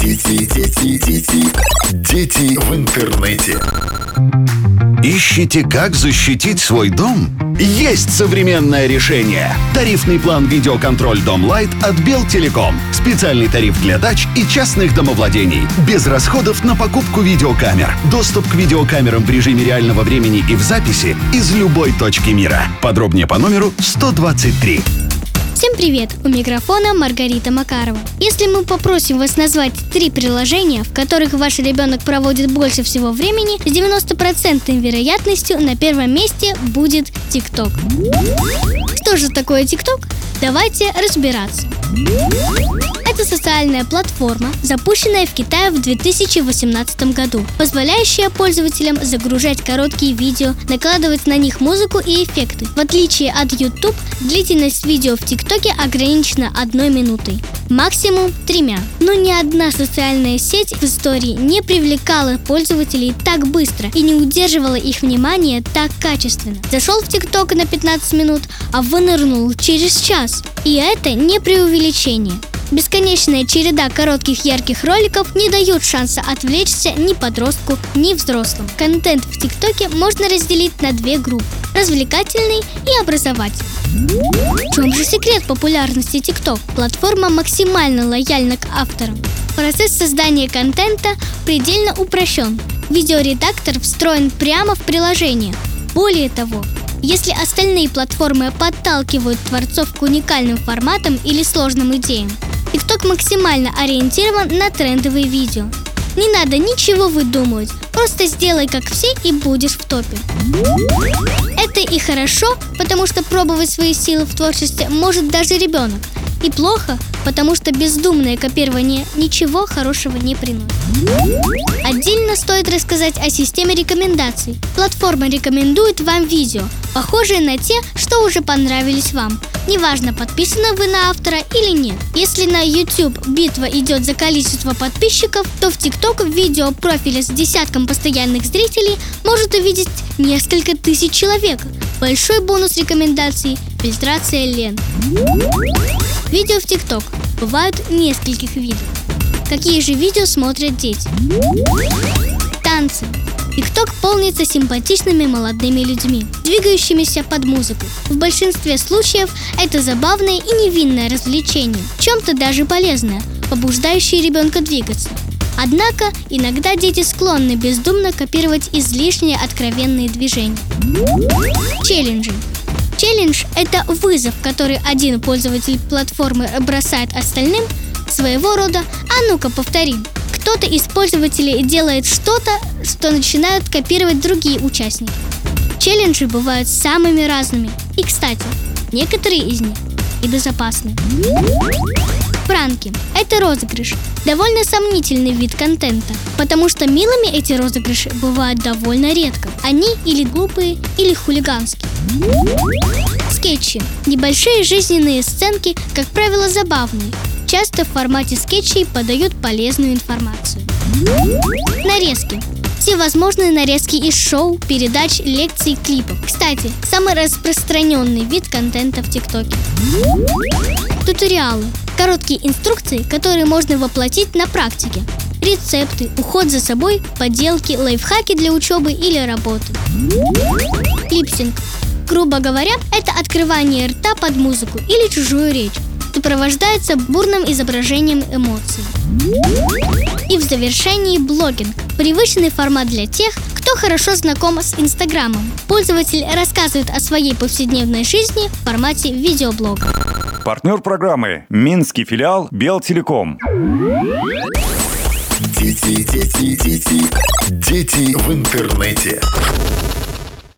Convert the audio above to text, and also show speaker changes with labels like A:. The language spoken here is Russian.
A: Дети, дети, дети, дети в интернете. Ищите, как защитить свой дом? Есть современное решение. Тарифный план «Видеоконтроль Дом Лайт» от Белтелеком. Специальный тариф для дач и частных домовладений. Без расходов на покупку видеокамер. Доступ к видеокамерам в режиме реального времени и в записи из любой точки мира. Подробнее по номеру 123.
B: Всем привет! У микрофона Маргарита Макарова. Если мы попросим вас назвать три приложения, в которых ваш ребенок проводит больше всего времени, с 90% вероятностью на первом месте будет ТикТок. Что же такое ТикТок? Давайте разбираться. Это социальная платформа, запущенная в Китае в 2018 году, позволяющая пользователям загружать короткие видео, накладывать на них музыку и эффекты. В отличие от YouTube, длительность видео в ТикТоке ограничена одной минутой максимум тремя. Но ни одна социальная сеть в истории не привлекала пользователей так быстро и не удерживала их внимание так качественно. Зашел в ТикТок на 15 минут, а вынырнул через час. И это не преувеличение. Бесконечная череда коротких ярких роликов не дает шанса отвлечься ни подростку, ни взрослым. Контент в ТикТоке можно разделить на две группы – развлекательный и образовательный. В чем же секрет популярности ТикТок? Платформа максимально лояльна к авторам. Процесс создания контента предельно упрощен. Видеоредактор встроен прямо в приложение. Более того, если остальные платформы подталкивают творцов к уникальным форматам или сложным идеям, TikTok максимально ориентирован на трендовые видео. Не надо ничего выдумывать, просто сделай как все и будешь в топе. Это и хорошо, потому что пробовать свои силы в творчестве может даже ребенок. И плохо, потому что бездумное копирование ничего хорошего не приносит. Отдельно стоит рассказать о системе рекомендаций. Платформа рекомендует вам видео, похожие на те, что уже понравились вам. Неважно, подписаны вы на автора или нет. Если на YouTube битва идет за количество подписчиков, то в TikTok видео профиля с десятком постоянных зрителей может увидеть несколько тысяч человек. Большой бонус рекомендаций – фильтрация лент. Видео в TikTok бывают нескольких видов. Какие же видео смотрят дети? Танцы. ТикТок полнится симпатичными молодыми людьми, двигающимися под музыку. В большинстве случаев это забавное и невинное развлечение, в чем-то даже полезное, побуждающее ребенка двигаться. Однако иногда дети склонны бездумно копировать излишние откровенные движения. Челленджи. Челлендж – это вызов, который один пользователь платформы бросает остальным, своего рода «а ну-ка повторим». Кто-то из пользователей делает что-то, что начинают копировать другие участники. Челленджи бывают самыми разными. И, кстати, некоторые из них и безопасны. Пранки – это розыгрыш. Довольно сомнительный вид контента, потому что милыми эти розыгрыши бывают довольно редко. Они или глупые, или хулиганские. Скетчи – небольшие жизненные сценки, как правило, забавные, часто в формате скетчей подают полезную информацию. Нарезки. Все возможные нарезки из шоу, передач, лекций, клипов. Кстати, самый распространенный вид контента в ТикТоке. Туториалы. Короткие инструкции, которые можно воплотить на практике. Рецепты, уход за собой, поделки, лайфхаки для учебы или работы. Lip sync. Грубо говоря, это открывание рта под музыку или чужую речь сопровождается бурным изображением эмоций. И в завершении блогинг – привычный формат для тех, кто хорошо знаком с Инстаграмом. Пользователь рассказывает о своей повседневной жизни в формате видеоблога.
C: Партнер программы – Минский филиал Белтелеком.
A: Дети, дети, дети, дети в интернете.